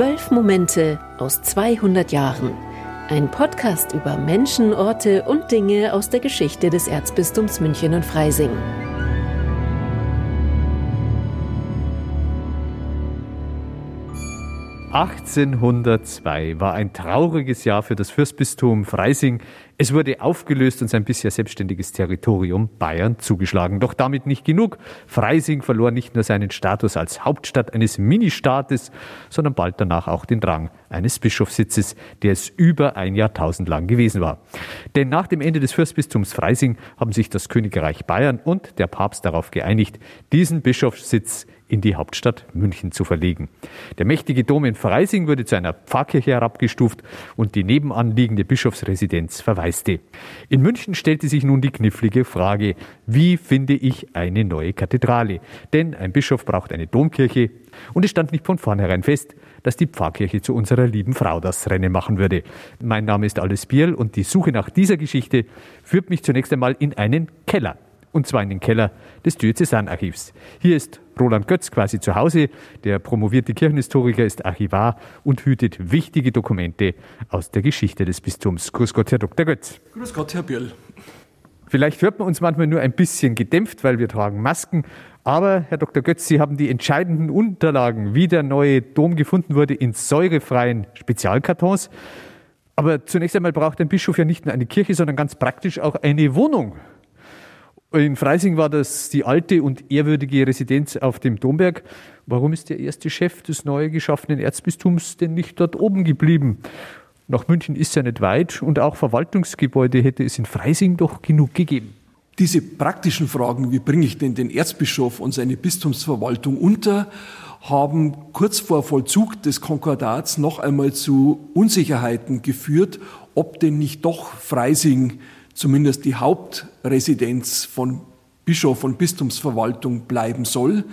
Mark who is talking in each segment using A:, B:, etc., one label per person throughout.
A: Zwölf Momente aus 200 Jahren. Ein Podcast über Menschen, Orte und Dinge aus der Geschichte des Erzbistums München und Freising.
B: 1802 war ein trauriges Jahr für das Fürstbistum Freising. Es wurde aufgelöst und sein bisher selbstständiges Territorium Bayern zugeschlagen. Doch damit nicht genug. Freising verlor nicht nur seinen Status als Hauptstadt eines Ministaates, sondern bald danach auch den Rang eines Bischofssitzes, der es über ein Jahrtausend lang gewesen war. Denn nach dem Ende des Fürstbistums Freising haben sich das Königreich Bayern und der Papst darauf geeinigt, diesen Bischofssitz in die Hauptstadt München zu verlegen. Der mächtige Dom in Freising wurde zu einer Pfarrkirche herabgestuft und die nebenanliegende Bischofsresidenz verwaiste. In München stellte sich nun die knifflige Frage, wie finde ich eine neue Kathedrale? Denn ein Bischof braucht eine Domkirche und es stand nicht von vornherein fest, dass die Pfarrkirche zu unserer lieben Frau das Rennen machen würde. Mein Name ist Alice Bierl und die Suche nach dieser Geschichte führt mich zunächst einmal in einen Keller und zwar in den Keller des Diözesanarchivs. Hier ist Roland Götz quasi zu Hause. Der promovierte Kirchenhistoriker ist Archivar und hütet wichtige Dokumente aus der Geschichte des Bistums. Grüß Gott, Herr Dr. Götz.
C: Grüß Gott, Herr Birl.
B: Vielleicht hört man uns manchmal nur ein bisschen gedämpft, weil wir tragen Masken. Aber, Herr Dr. Götz, Sie haben die entscheidenden Unterlagen, wie der neue Dom gefunden wurde, in säurefreien Spezialkartons. Aber zunächst einmal braucht ein Bischof ja nicht nur eine Kirche, sondern ganz praktisch auch eine Wohnung. In Freising war das die alte und ehrwürdige Residenz auf dem Domberg. Warum ist der erste Chef des neu geschaffenen Erzbistums denn nicht dort oben geblieben? Nach München ist ja nicht weit und auch Verwaltungsgebäude hätte es in Freising doch genug gegeben.
C: Diese praktischen Fragen, wie bringe ich denn den Erzbischof und seine Bistumsverwaltung unter, haben kurz vor Vollzug des Konkordats noch einmal zu Unsicherheiten geführt, ob denn nicht doch Freising zumindest die Hauptresidenz von Bischof und Bistumsverwaltung bleiben soll.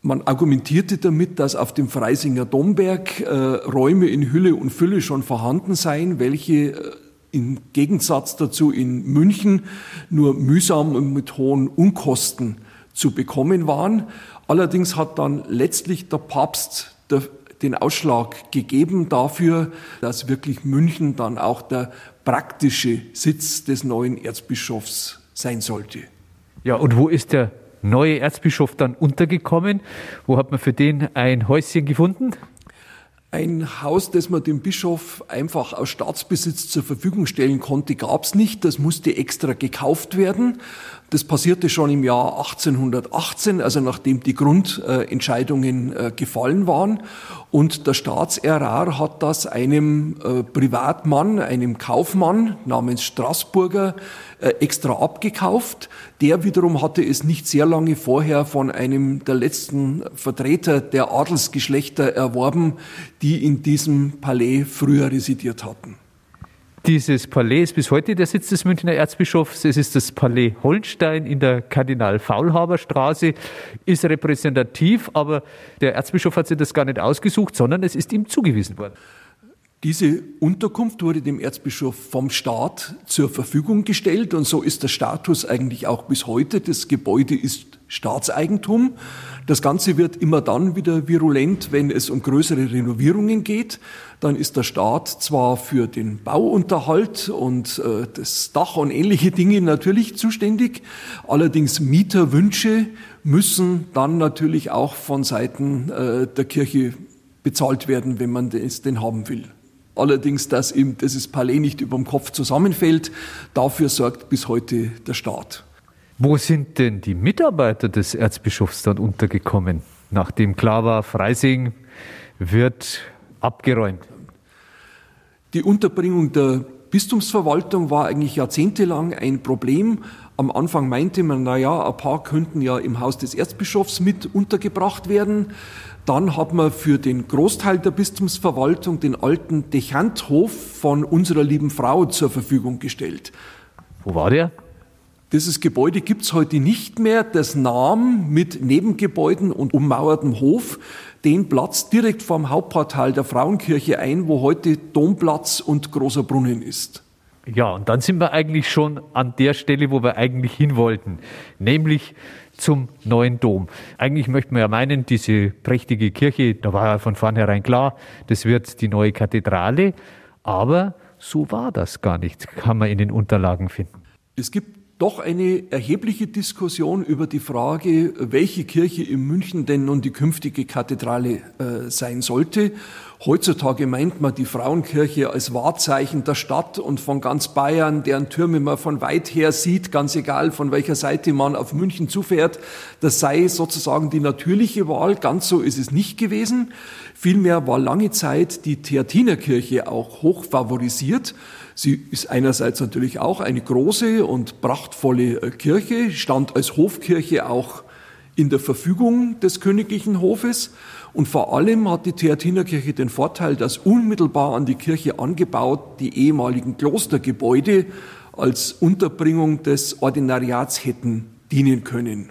C: Man argumentierte damit, dass auf dem Freisinger Domberg äh, Räume in Hülle und Fülle schon vorhanden seien, welche äh, im Gegensatz dazu in München nur mühsam und mit hohen Unkosten zu bekommen waren. Allerdings hat dann letztlich der Papst der, den Ausschlag gegeben dafür, dass wirklich München dann auch der praktische Sitz des neuen Erzbischofs sein sollte.
B: Ja, und wo ist der neue Erzbischof dann untergekommen? Wo hat man für den ein Häuschen gefunden?
C: Ein Haus, das man dem Bischof einfach aus Staatsbesitz zur Verfügung stellen konnte, gab es nicht. Das musste extra gekauft werden. Das passierte schon im Jahr 1818, also nachdem die Grundentscheidungen äh, gefallen waren. Und der Staatsärar hat das einem äh, Privatmann, einem Kaufmann namens Straßburger äh, extra abgekauft. Der wiederum hatte es nicht sehr lange vorher von einem der letzten Vertreter der Adelsgeschlechter erworben, die in diesem Palais früher residiert hatten.
B: Dieses Palais ist bis heute der Sitz des Münchner Erzbischofs. Es ist das Palais Holstein in der Kardinal-Faulhaber-Straße, ist repräsentativ, aber der Erzbischof hat sich das gar nicht ausgesucht, sondern es ist ihm zugewiesen worden.
C: Diese Unterkunft wurde dem Erzbischof vom Staat zur Verfügung gestellt und so ist der Status eigentlich auch bis heute. Das Gebäude ist Staatseigentum. Das Ganze wird immer dann wieder virulent, wenn es um größere Renovierungen geht. Dann ist der Staat zwar für den Bauunterhalt und äh, das Dach und ähnliche Dinge natürlich zuständig, allerdings Mieterwünsche müssen dann natürlich auch von Seiten äh, der Kirche bezahlt werden, wenn man es denn haben will. Allerdings, dass eben dieses Palais nicht über dem Kopf zusammenfällt, dafür sorgt bis heute der Staat.
B: Wo sind denn die Mitarbeiter des Erzbischofs dann untergekommen, nachdem klar war, Freising wird abgeräumt?
C: Die Unterbringung der Bistumsverwaltung war eigentlich jahrzehntelang ein Problem. Am Anfang meinte man, na ja, ein paar könnten ja im Haus des Erzbischofs mit untergebracht werden. Dann hat man für den Großteil der Bistumsverwaltung den alten Dechanthof von unserer lieben Frau zur Verfügung gestellt.
B: Wo war der?
C: Dieses Gebäude gibt's heute nicht mehr. Das nahm mit Nebengebäuden und ummauertem Hof den Platz direkt vorm Hauptportal der Frauenkirche ein, wo heute Domplatz und großer Brunnen ist.
B: Ja, und dann sind wir eigentlich schon an der Stelle, wo wir eigentlich hin wollten, nämlich zum neuen Dom. Eigentlich möchte man ja meinen, diese prächtige Kirche, da war ja von vornherein klar, das wird die neue Kathedrale, aber so war das gar nicht, kann man in den Unterlagen finden.
C: Es gibt doch eine erhebliche Diskussion über die Frage, welche Kirche in München denn nun die künftige Kathedrale äh, sein sollte. Heutzutage meint man die Frauenkirche als Wahrzeichen der Stadt und von ganz Bayern, deren Türme man von weit her sieht, ganz egal von welcher Seite man auf München zufährt. Das sei sozusagen die natürliche Wahl. Ganz so ist es nicht gewesen. Vielmehr war lange Zeit die Theatinerkirche auch hoch favorisiert. Sie ist einerseits natürlich auch eine große und prachtvolle äh, Kirche, stand als Hofkirche auch in der Verfügung des königlichen Hofes. Und vor allem hat die Theatinerkirche den Vorteil, dass unmittelbar an die Kirche angebaut die ehemaligen Klostergebäude als Unterbringung des Ordinariats hätten dienen können.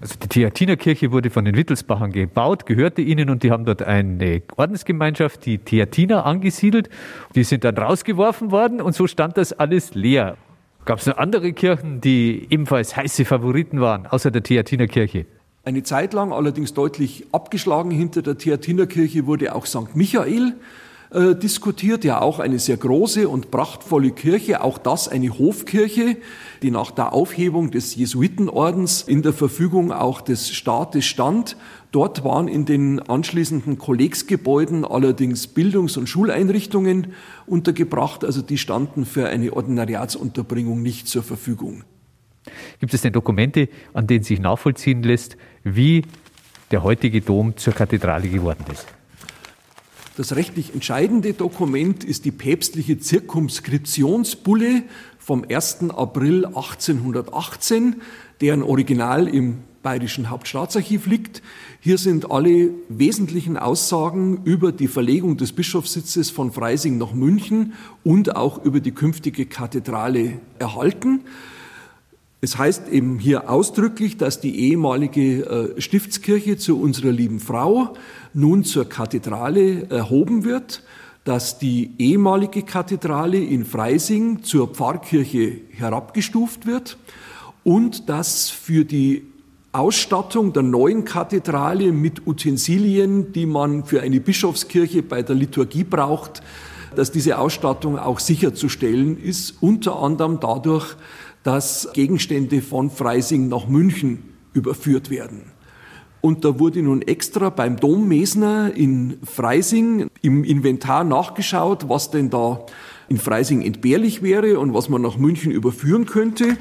B: Also die Theatinerkirche wurde von den Wittelsbachern gebaut, gehörte ihnen und die haben dort eine Ordensgemeinschaft, die Theatiner, angesiedelt. Die sind dann rausgeworfen worden und so stand das alles leer. Gab es noch andere Kirchen, die ebenfalls heiße Favoriten waren, außer der Theatinerkirche?
C: Eine Zeit lang allerdings deutlich abgeschlagen hinter der Theatinerkirche wurde auch St. Michael äh, diskutiert, ja auch eine sehr große und prachtvolle Kirche, auch das eine Hofkirche, die nach der Aufhebung des Jesuitenordens in der Verfügung auch des Staates stand. Dort waren in den anschließenden Kollegsgebäuden allerdings Bildungs- und Schuleinrichtungen untergebracht, also die standen für eine Ordinariatsunterbringung nicht zur Verfügung.
B: Gibt es denn Dokumente, an denen sich nachvollziehen lässt, wie der heutige Dom zur Kathedrale geworden ist?
C: Das rechtlich entscheidende Dokument ist die päpstliche Zirkumskriptionsbulle vom 1. April 1818, deren Original im Bayerischen Hauptstaatsarchiv liegt. Hier sind alle wesentlichen Aussagen über die Verlegung des Bischofssitzes von Freising nach München und auch über die künftige Kathedrale erhalten. Es heißt eben hier ausdrücklich, dass die ehemalige äh, Stiftskirche zu unserer lieben Frau nun zur Kathedrale erhoben wird, dass die ehemalige Kathedrale in Freising zur Pfarrkirche herabgestuft wird und dass für die Ausstattung der neuen Kathedrale mit Utensilien, die man für eine Bischofskirche bei der Liturgie braucht, dass diese Ausstattung auch sicherzustellen ist, unter anderem dadurch, dass Gegenstände von Freising nach München überführt werden. Und da wurde nun extra beim Dom Mesner in Freising im Inventar nachgeschaut, was denn da in Freising entbehrlich wäre und was man nach München überführen könnte.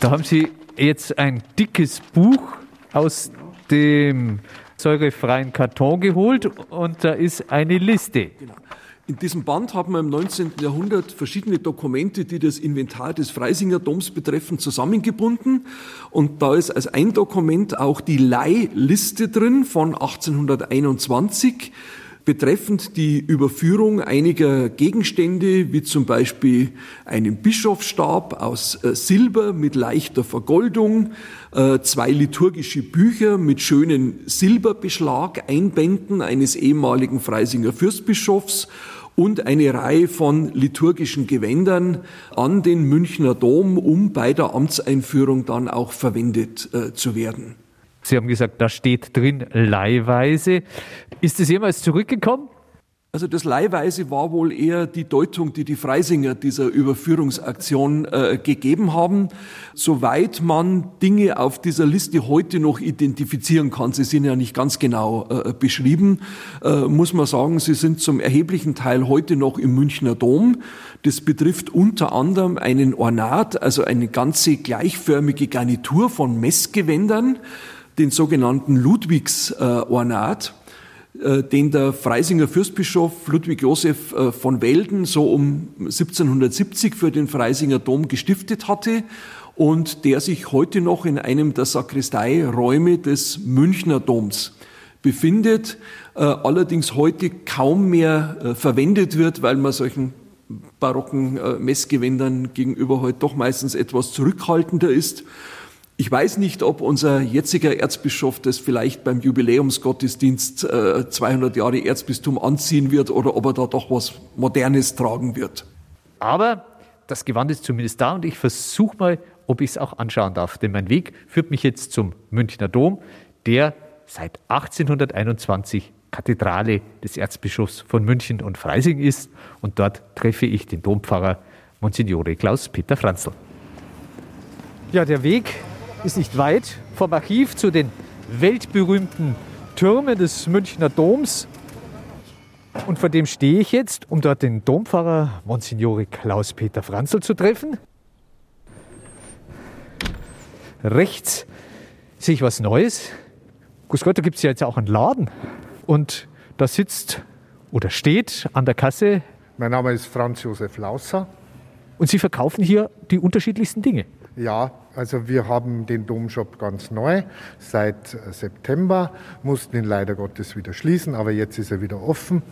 B: Da haben Sie jetzt ein dickes Buch aus dem säurefreien Karton geholt und da ist eine Liste. Genau.
C: In diesem Band haben wir im 19. Jahrhundert verschiedene Dokumente, die das Inventar des Freisinger Doms betreffen, zusammengebunden. Und da ist als ein Dokument auch die Leihliste drin von 1821 betreffend die Überführung einiger Gegenstände, wie zum Beispiel einen Bischofsstab aus äh, Silber mit leichter Vergoldung, äh, zwei liturgische Bücher mit schönen Silberbeschlag, Einbänden eines ehemaligen Freisinger Fürstbischofs und eine Reihe von liturgischen Gewändern an den Münchner Dom, um bei der Amtseinführung dann auch verwendet äh, zu werden.
B: Sie haben gesagt, da steht drin leihweise. Ist es jemals zurückgekommen?
C: Also das Leihweise war wohl eher die Deutung, die die Freisinger dieser Überführungsaktion äh, gegeben haben. Soweit man Dinge auf dieser Liste heute noch identifizieren kann, sie sind ja nicht ganz genau äh, beschrieben, äh, muss man sagen, sie sind zum erheblichen Teil heute noch im Münchner Dom. Das betrifft unter anderem einen Ornat, also eine ganze gleichförmige Garnitur von Messgewändern, den sogenannten Ludwigsornat äh, den der Freisinger Fürstbischof Ludwig Josef äh, von Welden so um 1770 für den Freisinger Dom gestiftet hatte und der sich heute noch in einem der Sakristeiräume des Münchner Doms befindet, äh, allerdings heute kaum mehr verwendet wird, weil man solchen barocken Messgewändern gegenüber heute doch meistens etwas zurückhaltender ist. Ich weiß nicht, ob unser jetziger Erzbischof das vielleicht beim Jubiläumsgottesdienst äh, 200 Jahre Erzbistum anziehen wird oder ob er da doch was Modernes tragen wird.
B: Aber das Gewand ist zumindest da und ich versuche mal ob ich es auch anschauen darf. Denn mein Weg führt mich jetzt zum Münchner Dom, der seit 1821 Kathedrale des Erzbischofs von München und Freising ist. Und dort treffe ich den Dompfarrer Monsignore Klaus-Peter Franzl. Ja, der Weg ist nicht weit vom Archiv zu den weltberühmten Türmen des Münchner Doms. Und vor dem stehe ich jetzt, um dort den Dompfarrer Monsignore Klaus-Peter Franzl zu treffen. Rechts sehe ich was Neues. Grüß Gott, da gibt es ja jetzt auch einen Laden. Und da sitzt oder steht an der Kasse.
D: Mein Name ist Franz Josef Lausser.
B: Und Sie verkaufen hier die unterschiedlichsten Dinge.
D: Ja, also wir haben den Domshop ganz neu seit September, mussten ihn leider Gottes wieder schließen, aber jetzt ist er wieder offen.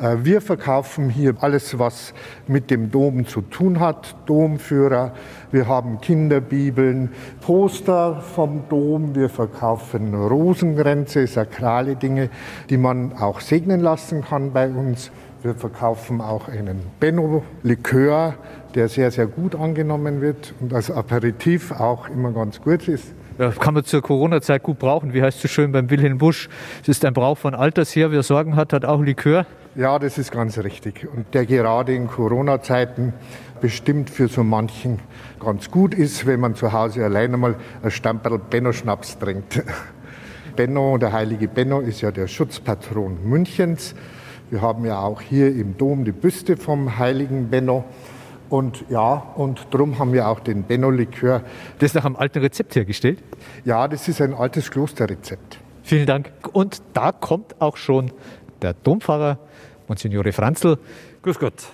D: Äh, wir verkaufen hier alles, was mit dem Dom zu tun hat, Domführer, wir haben Kinderbibeln, Poster vom Dom, wir verkaufen Rosenkränze, sakrale Dinge, die man auch segnen lassen kann bei uns. Wir verkaufen auch einen Benno-Likör, der sehr, sehr gut angenommen wird und als Aperitif auch immer ganz gut ist.
B: Das kann man zur Corona-Zeit gut brauchen. Wie heißt es so schön beim Wilhelm Busch? Es ist ein Brauch von Alters her. Wer Sorgen hat, hat auch Likör.
D: Ja, das ist ganz richtig. Und der gerade in Corona-Zeiten bestimmt für so manchen ganz gut ist, wenn man zu Hause alleine mal ein Stamperl Benno-Schnaps trinkt. Benno, der heilige Benno, ist ja der Schutzpatron Münchens. Wir haben ja auch hier im Dom die Büste vom heiligen Benno. Und ja, und darum haben wir auch den Benno-Likör.
B: Das ist nach einem alten Rezept hergestellt?
D: Ja, das ist ein altes Klosterrezept.
B: Vielen Dank. Und da kommt auch schon der Dompfarrer, Monsignore Franzl. Grüß Gott.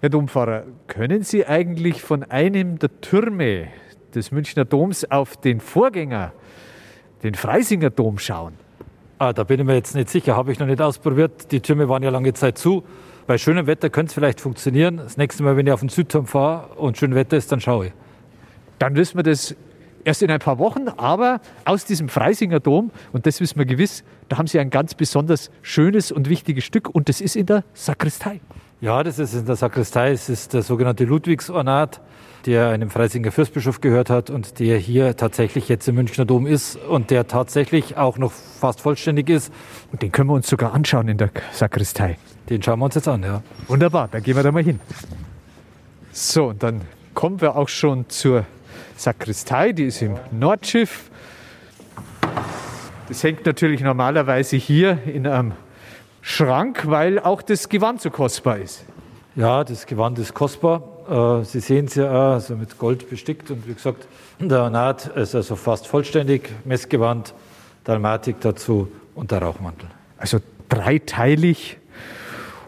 B: Herr Dompfarrer, können Sie eigentlich von einem der Türme des Münchner Doms auf den Vorgänger, den Freisinger Dom, schauen?
E: Ah, da bin ich mir jetzt nicht sicher, habe ich noch nicht ausprobiert. Die Türme waren ja lange Zeit zu. Bei schönem Wetter könnte es vielleicht funktionieren. Das nächste Mal, wenn ich auf den Südturm fahre und schön Wetter ist, dann schaue ich.
B: Dann wissen wir das erst in ein paar Wochen, aber aus diesem Freisinger Dom, und das wissen wir gewiss, da haben Sie ein ganz besonders schönes und wichtiges Stück und das ist in der Sakristei.
E: Ja, das ist in der Sakristei. Es ist der sogenannte Ludwigsornat der einem Freisinger Fürstbischof gehört hat und der hier tatsächlich jetzt im Münchner Dom ist und der tatsächlich auch noch fast vollständig ist.
B: Und den können wir uns sogar anschauen in der Sakristei.
E: Den schauen wir uns jetzt an, ja.
B: Wunderbar, dann gehen wir da mal hin. So, und dann kommen wir auch schon zur Sakristei, die ist im Nordschiff. Das hängt natürlich normalerweise hier in einem Schrank, weil auch das Gewand so kostbar ist.
E: Ja, das Gewand ist kostbar. Äh, Sie sehen es ja also mit Gold bestickt und wie gesagt, der Ornat ist also fast vollständig, Messgewand, Dalmatik dazu und der Rauchmantel.
B: Also dreiteilig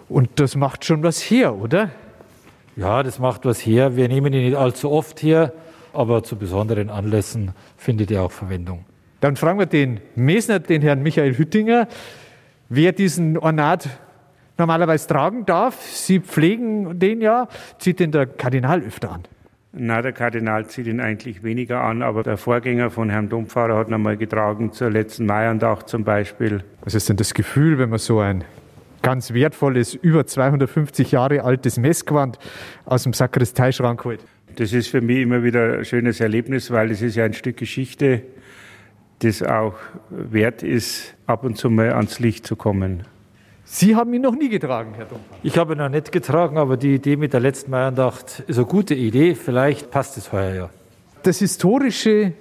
B: und das macht schon was her, oder?
E: Ja, das macht was her. Wir nehmen ihn nicht allzu oft her, aber zu besonderen Anlässen findet er auch Verwendung.
B: Dann fragen wir den Mesner, den Herrn Michael Hüttinger, wer diesen Ornat normalerweise tragen darf. Sie pflegen den ja. Zieht den der Kardinal öfter an?
F: Na, der Kardinal zieht ihn eigentlich weniger an, aber der Vorgänger von Herrn Dompfarrer hat ihn einmal getragen, zur letzten Maiandacht zum Beispiel.
B: Was ist denn das Gefühl, wenn man so ein ganz wertvolles, über 250 Jahre altes Messgewand aus dem Sakristeischrank holt?
F: Das ist für mich immer wieder ein schönes Erlebnis, weil es ist ja ein Stück Geschichte, das auch wert ist, ab und zu mal ans Licht zu kommen.
B: Sie haben ihn noch nie getragen, Herr Dompfarrer.
E: Ich habe ihn noch nicht getragen, aber die Idee mit der letzten Maiandacht ist eine gute Idee. Vielleicht passt es heuer ja.
B: Das historische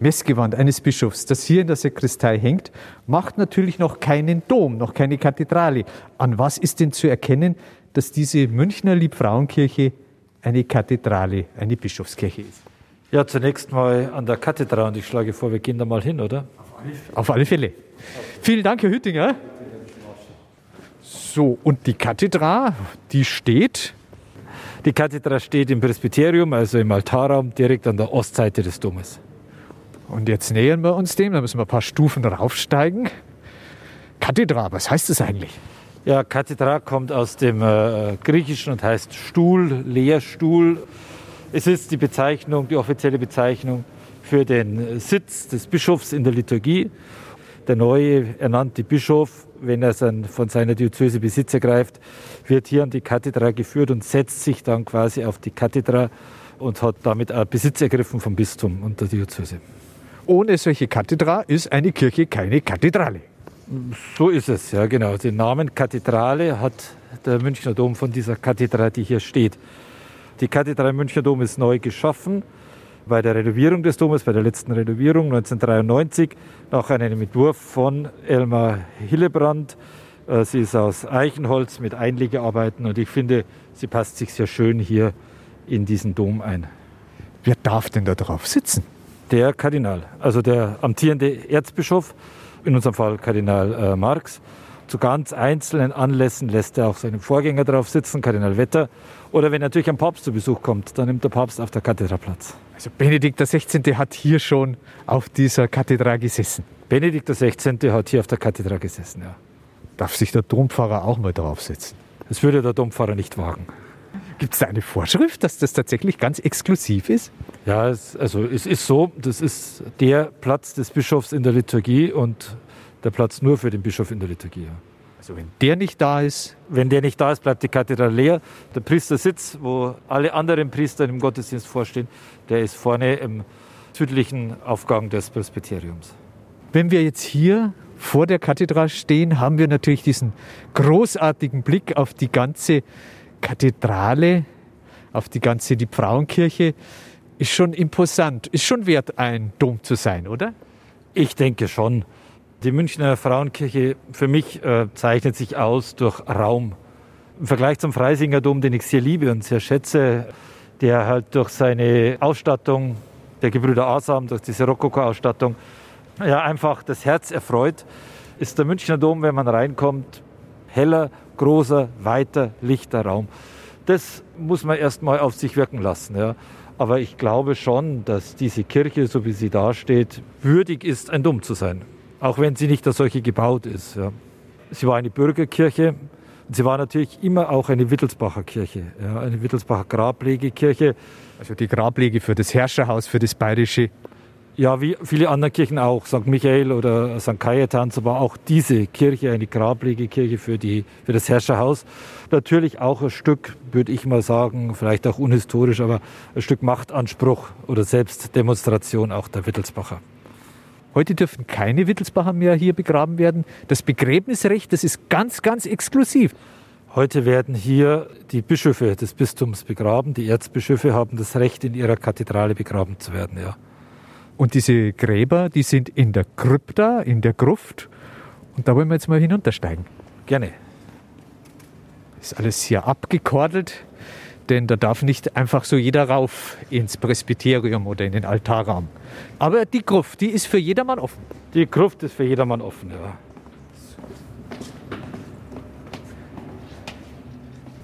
B: Messgewand eines Bischofs, das hier in der Sakristei hängt, macht natürlich noch keinen Dom, noch keine Kathedrale. An was ist denn zu erkennen, dass diese Münchner Liebfrauenkirche eine Kathedrale, eine Bischofskirche ist?
E: Ja, zunächst mal an der Kathedrale und ich schlage vor, wir gehen da mal hin, oder?
B: Auf alle Fälle. Vielen Dank, Herr Hüttinger. So, und die Kathedra, die steht?
E: Die Kathedra steht im Presbyterium, also im Altarraum, direkt an der Ostseite des Domes.
B: Und jetzt nähern wir uns dem, da müssen wir ein paar Stufen raufsteigen. Kathedra, was heißt das eigentlich?
E: Ja, Kathedra kommt aus dem äh, Griechischen und heißt Stuhl, Lehrstuhl. Es ist die Bezeichnung, die offizielle Bezeichnung für den Sitz des Bischofs in der Liturgie. Der neue ernannte Bischof wenn er von seiner Diözese Besitz ergreift, wird hier an die Kathedra geführt und setzt sich dann quasi auf die Kathedra und hat damit auch Besitz ergriffen vom Bistum und der Diözese.
B: Ohne solche Kathedra ist eine Kirche keine Kathedrale.
E: So ist es, ja genau. Den Namen Kathedrale hat der Münchner Dom von dieser Kathedra, die hier steht. Die Kathedrale Münchner Dom ist neu geschaffen bei der Renovierung des Domes, bei der letzten Renovierung 1993, nach einem Entwurf von Elmar Hillebrand. Äh, sie ist aus Eichenholz mit Einlegearbeiten und ich finde, sie passt sich sehr schön hier in diesen Dom ein.
B: Wer darf denn da drauf sitzen?
E: Der Kardinal, also der amtierende Erzbischof, in unserem Fall Kardinal äh, Marx. Zu ganz einzelnen Anlässen lässt er auch seinen Vorgänger drauf sitzen, Kardinal Wetter. Oder wenn natürlich ein Papst zu Besuch kommt, dann nimmt der Papst auf der Kathedra Platz.
B: Also Benedikt XVI. hat hier schon auf dieser Kathedra gesessen.
E: Benedikt XVI. hat hier auf der Kathedra gesessen, ja.
B: Darf sich der Dompfarrer auch mal draufsetzen?
E: Das würde der Dompfarrer nicht wagen.
B: Gibt es da eine Vorschrift, dass das tatsächlich ganz exklusiv ist?
E: Ja, es, also es ist so, das ist der Platz des Bischofs in der Liturgie und der Platz nur für den Bischof in der Liturgie.
B: Also wenn der nicht da ist?
E: Wenn der nicht da ist, bleibt die Kathedrale leer. Der Priestersitz, wo alle anderen Priester im Gottesdienst vorstehen, der ist vorne im südlichen Aufgang des Presbyteriums.
B: Wenn wir jetzt hier vor der Kathedrale stehen, haben wir natürlich diesen großartigen Blick auf die ganze Kathedrale, auf die ganze die Frauenkirche. Ist schon imposant, ist schon wert, ein Dom zu sein, oder?
E: Ich denke schon. Die Münchner Frauenkirche für mich äh, zeichnet sich aus durch Raum. Im Vergleich zum Freisinger Dom, den ich sehr liebe und sehr schätze, der halt durch seine Ausstattung der Gebrüder Asam, durch diese Rokoko-Ausstattung, ja, einfach das Herz erfreut, ist der Münchner Dom, wenn man reinkommt, heller, großer, weiter, lichter Raum. Das muss man erst mal auf sich wirken lassen. Ja. Aber ich glaube schon, dass diese Kirche, so wie sie dasteht, würdig ist, ein Dom zu sein auch wenn sie nicht als solche gebaut ist. Ja. Sie war eine Bürgerkirche und sie war natürlich immer auch eine Wittelsbacher Kirche, ja, eine Wittelsbacher Grablegekirche.
B: Also die Grablege für das Herrscherhaus, für das Bayerische.
E: Ja, wie viele andere Kirchen auch, St. Michael oder St. Cajetans, war auch diese Kirche eine Grablegekirche für, die, für das Herrscherhaus. Natürlich auch ein Stück, würde ich mal sagen, vielleicht auch unhistorisch, aber ein Stück Machtanspruch oder Selbstdemonstration auch der Wittelsbacher.
B: Heute dürfen keine Wittelsbacher mehr hier begraben werden. Das Begräbnisrecht, das ist ganz, ganz exklusiv.
E: Heute werden hier die Bischöfe des Bistums begraben. Die Erzbischöfe haben das Recht, in ihrer Kathedrale begraben zu werden, ja.
B: Und diese Gräber, die sind in der Krypta, in der Gruft. Und da wollen wir jetzt mal hinuntersteigen.
E: Gerne.
B: Ist alles hier abgekordelt denn da darf nicht einfach so jeder rauf ins Presbyterium oder in den Altarraum. Aber die Gruft, die ist für jedermann offen.
E: Die Gruft ist für jedermann offen, ja.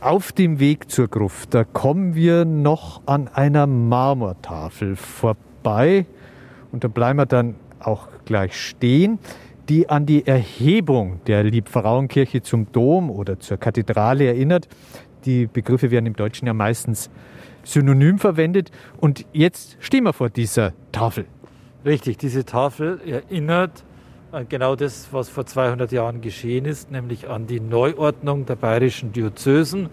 B: Auf dem Weg zur Gruft, da kommen wir noch an einer Marmortafel vorbei und da bleiben wir dann auch gleich stehen, die an die Erhebung der Liebfrauenkirche zum Dom oder zur Kathedrale erinnert. Die Begriffe werden im Deutschen ja meistens synonym verwendet. Und jetzt stehen wir vor dieser Tafel.
E: Richtig, diese Tafel erinnert an genau das, was vor 200 Jahren geschehen ist, nämlich an die Neuordnung der bayerischen Diözesen.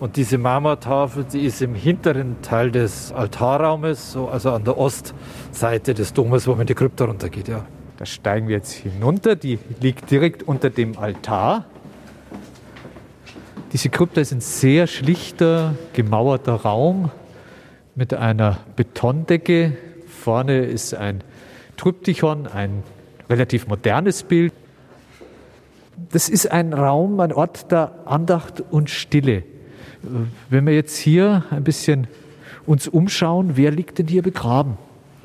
E: Und diese Marmortafel, die ist im hinteren Teil des Altarraumes, so also an der Ostseite des Domes, wo man die Krypta runtergeht. Ja.
B: Da steigen wir jetzt hinunter. Die liegt direkt unter dem Altar. Diese Krypta ist ein sehr schlichter, gemauerter Raum mit einer Betondecke. Vorne ist ein Tryptychon, ein relativ modernes Bild. Das ist ein Raum, ein Ort der Andacht und Stille. Wenn wir jetzt hier ein bisschen uns umschauen, wer liegt denn hier begraben?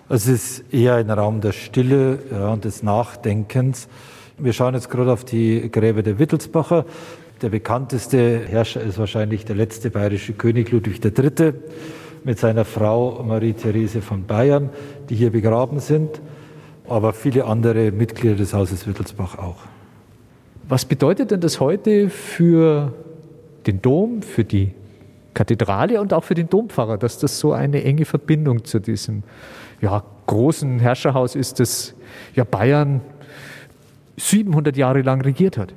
E: Es ist eher ein Raum der Stille ja, und des Nachdenkens. Wir schauen jetzt gerade auf die Gräber der Wittelsbacher. Der bekannteste Herrscher ist wahrscheinlich der letzte bayerische König Ludwig III. mit seiner Frau Marie-Therese von Bayern, die hier begraben sind, aber viele andere Mitglieder des Hauses Wittelsbach auch.
B: Was bedeutet denn das heute für den Dom, für die Kathedrale und auch für den Dompfarrer, dass das so eine enge Verbindung zu diesem ja, großen Herrscherhaus ist, das ja Bayern 700 Jahre lang regiert hat?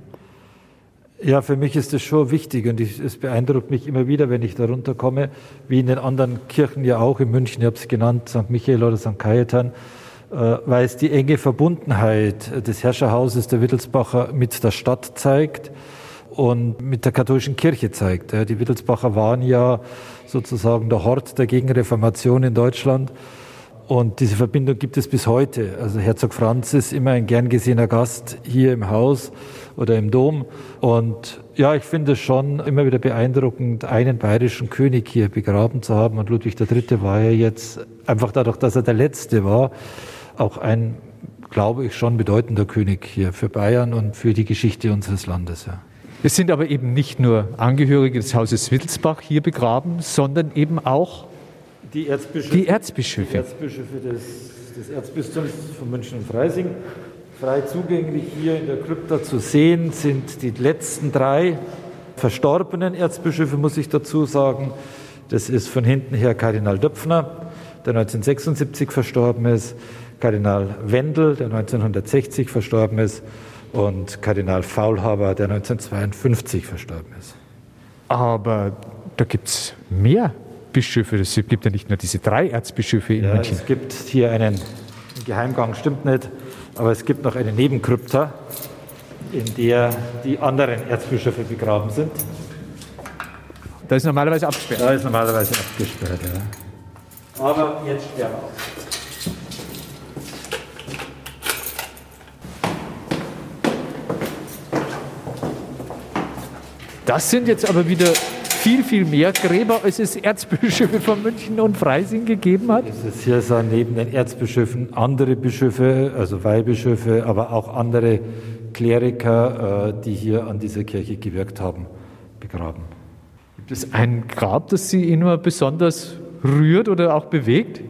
E: Ja, für mich ist das schon wichtig und es beeindruckt mich immer wieder, wenn ich darunter komme, wie in den anderen Kirchen ja auch in München, ich habe es genannt, St. Michael oder St. Kajetan, äh, weil es die enge Verbundenheit des Herrscherhauses der Wittelsbacher mit der Stadt zeigt und mit der katholischen Kirche zeigt. Die Wittelsbacher waren ja sozusagen der Hort der Gegenreformation in Deutschland. Und diese Verbindung gibt es bis heute. Also Herzog Franz ist immer ein gern gesehener Gast hier im Haus oder im Dom. Und ja, ich finde es schon immer wieder beeindruckend, einen bayerischen König hier begraben zu haben. Und Ludwig III. war ja jetzt einfach dadurch, dass er der Letzte war, auch ein, glaube ich, schon bedeutender König hier für Bayern und für die Geschichte unseres Landes. Ja.
B: Es sind aber eben nicht nur Angehörige des Hauses Wittelsbach hier begraben, sondern eben auch
E: die Erzbischöfe,
B: die Erzbischöfe. Die
E: Erzbischöfe des, des Erzbistums von München und Freising. Frei zugänglich hier in der Krypta zu sehen sind die letzten drei verstorbenen Erzbischöfe, muss ich dazu sagen. Das ist von hinten her Kardinal Döpfner, der 1976 verstorben ist, Kardinal Wendel, der 1960 verstorben ist, und Kardinal Faulhaber, der 1952 verstorben ist.
B: Aber da gibt es mehr Bischöfe. Es gibt ja nicht nur diese drei Erzbischöfe in
E: ja,
B: München.
E: Es gibt hier einen Geheimgang, stimmt nicht, aber es gibt noch eine Nebenkrypta, in der die anderen Erzbischöfe begraben sind.
B: Da ist normalerweise abgesperrt.
E: Da ist normalerweise abgesperrt, ja. Aber jetzt sterben auch.
B: Das sind jetzt aber wieder viel, viel mehr Gräber, als es Erzbischöfe von München und Freising gegeben hat.
E: Es ist hier so neben den Erzbischöfen andere Bischöfe, also Weihbischöfe, aber auch andere Kleriker, äh, die hier an dieser Kirche gewirkt haben, begraben.
B: Gibt es ein Grab, das Sie immer besonders rührt oder auch bewegt?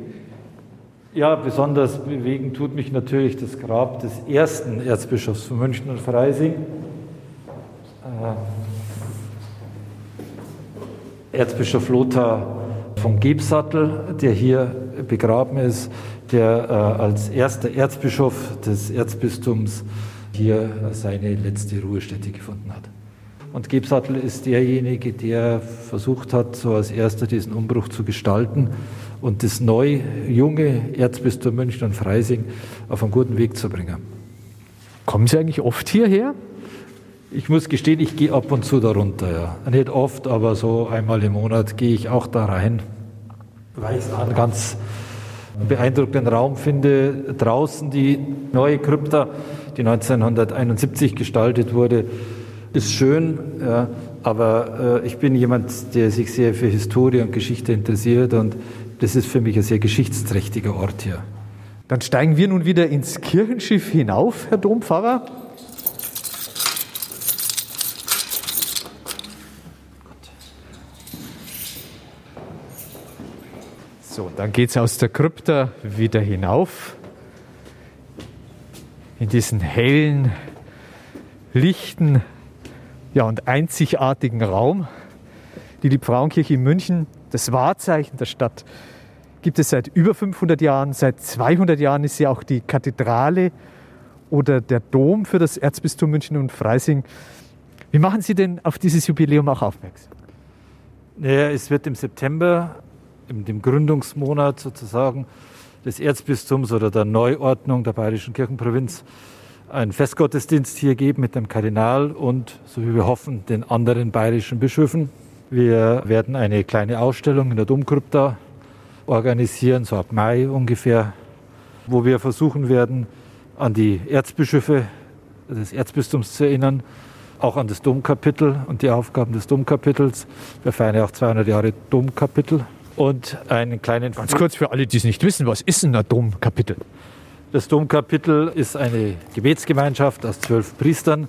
E: Ja, besonders bewegen tut mich natürlich das Grab des ersten Erzbischofs von München und Freising. Äh, Erzbischof Lothar von Gebsattel, der hier begraben ist, der äh, als erster Erzbischof des Erzbistums hier seine letzte Ruhestätte gefunden hat. Und Gebsattel ist derjenige, der versucht hat, so als erster diesen Umbruch zu gestalten und das neu junge Erzbistum München und Freising auf einen guten Weg zu bringen.
B: Kommen Sie eigentlich oft hierher?
E: Ich muss gestehen, ich gehe ab und zu darunter, ja. Nicht oft, aber so einmal im Monat gehe ich auch da rein, weil ich einen ganz beeindruckenden Raum finde. Draußen die neue Krypta, die 1971 gestaltet wurde, ist schön, ja, aber äh, ich bin jemand, der sich sehr für Historie und Geschichte interessiert und das ist für mich ein sehr geschichtsträchtiger Ort hier.
B: Dann steigen wir nun wieder ins Kirchenschiff hinauf, Herr Dompfarrer. So, dann geht es aus der Krypta wieder hinauf in diesen hellen, lichten ja, und einzigartigen Raum. Die Liebfrauenkirche in München, das Wahrzeichen der Stadt, gibt es seit über 500 Jahren. Seit 200 Jahren ist sie auch die Kathedrale oder der Dom für das Erzbistum München und Freising. Wie machen Sie denn auf dieses Jubiläum auch aufmerksam?
E: Naja, es wird im September in dem Gründungsmonat sozusagen des Erzbistums oder der Neuordnung der Bayerischen Kirchenprovinz einen Festgottesdienst hier geben mit dem Kardinal und, so wie wir hoffen, den anderen bayerischen Bischöfen. Wir werden eine kleine Ausstellung in der Domkrypta organisieren, so ab Mai ungefähr, wo wir versuchen werden, an die Erzbischöfe des Erzbistums zu erinnern, auch an das Domkapitel und die Aufgaben des Domkapitels. Wir feiern ja auch 200 Jahre Domkapitel und einen kleinen.
B: Ganz kurz für alle, die es nicht wissen, was ist ein Domkapitel?
E: Das Domkapitel ist eine Gebetsgemeinschaft aus zwölf Priestern,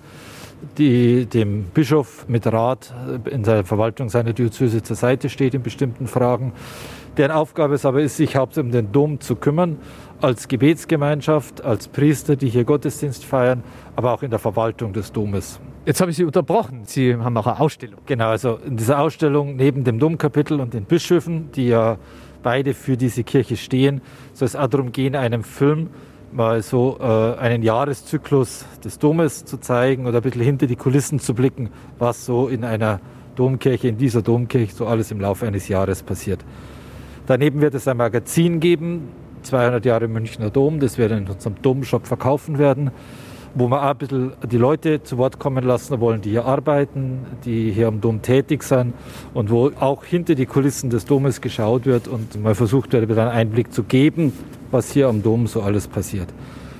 E: die dem Bischof mit Rat in der Verwaltung seiner Diözese zur Seite steht in bestimmten Fragen. Deren Aufgabe es aber ist, sich hauptsächlich um den Dom zu kümmern, als Gebetsgemeinschaft, als Priester, die hier Gottesdienst feiern, aber auch in der Verwaltung des Domes.
B: Jetzt habe ich Sie unterbrochen. Sie haben auch eine Ausstellung.
E: Genau, also in dieser Ausstellung neben dem Domkapitel und den Bischöfen, die ja beide für diese Kirche stehen, soll es auch darum gehen, einen Film mal so äh, einen Jahreszyklus des Domes zu zeigen oder ein bisschen hinter die Kulissen zu blicken, was so in einer Domkirche, in dieser Domkirche so alles im Laufe eines Jahres passiert. Daneben wird es ein Magazin geben, 200 Jahre Münchner Dom, das wir in unserem Domshop verkaufen werden, wo wir auch ein bisschen die Leute zu Wort kommen lassen wollen, die hier arbeiten, die hier am Dom tätig sind und wo auch hinter die Kulissen des Domes geschaut wird und mal versucht wird, einen Einblick zu geben, was hier am Dom so alles passiert.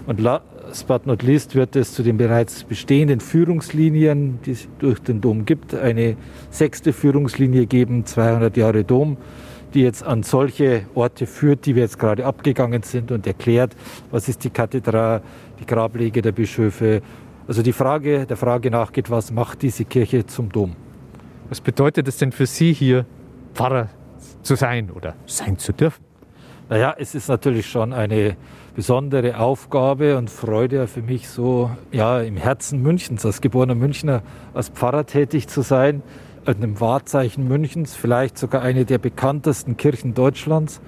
E: Und last but not least wird es zu den bereits bestehenden Führungslinien, die es durch den Dom gibt, eine sechste Führungslinie geben, 200 Jahre Dom die jetzt an solche Orte führt, die wir jetzt gerade abgegangen sind und erklärt, was ist die Kathedrale, die Grablege der Bischöfe. Also die Frage, der Frage nachgeht, was macht diese Kirche zum Dom?
B: Was bedeutet es denn für Sie hier, Pfarrer zu sein oder sein zu dürfen?
E: Naja, es ist natürlich schon eine besondere Aufgabe und Freude für mich, so ja, im Herzen Münchens, als geborener Münchner, als Pfarrer tätig zu sein einem Wahrzeichen Münchens, vielleicht sogar eine der bekanntesten Kirchen Deutschlands.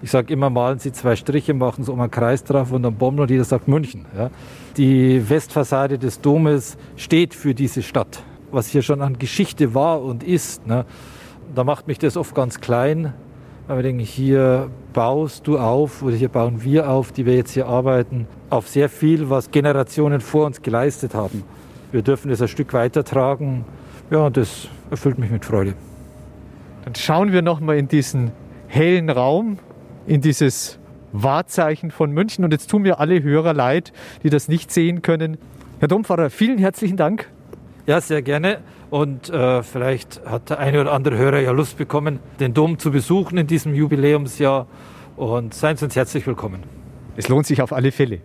E: Ich sage immer, malen Sie zwei Striche, machen Sie um einen Kreis drauf und dann bomben und jeder sagt München. Ja. Die Westfassade des Domes steht für diese Stadt, was hier schon an Geschichte war und ist. Ne. Da macht mich das oft ganz klein, weil wir denken, hier baust du auf oder hier bauen wir auf, die wir jetzt hier arbeiten, auf sehr viel, was Generationen vor uns geleistet haben. Wir dürfen es ein Stück weitertragen ja, das erfüllt mich mit Freude.
B: Dann schauen wir noch mal in diesen hellen Raum, in dieses Wahrzeichen von München. Und jetzt tun mir alle Hörer leid, die das nicht sehen können. Herr Dompfarrer, vielen herzlichen Dank.
E: Ja, sehr gerne. Und äh, vielleicht hat der eine oder andere Hörer ja Lust bekommen, den Dom zu besuchen in diesem Jubiläumsjahr. Und seien Sie uns herzlich willkommen.
B: Es lohnt sich auf alle Fälle.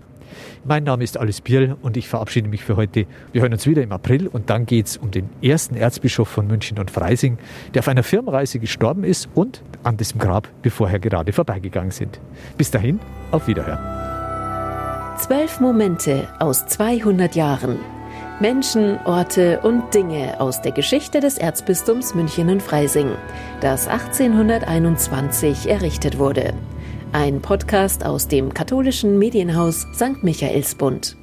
B: Mein Name ist Alice Bierl und ich verabschiede mich für heute. Wir hören uns wieder im April und dann geht es um den ersten Erzbischof von München und Freising, der auf einer Firmenreise gestorben ist und an dessen Grab wir vorher gerade vorbeigegangen sind. Bis dahin, auf Wiederhören.
A: Zwölf Momente aus 200 Jahren. Menschen, Orte und Dinge aus der Geschichte des Erzbistums München und Freising, das 1821 errichtet wurde. Ein Podcast aus dem katholischen Medienhaus St. Michaelsbund.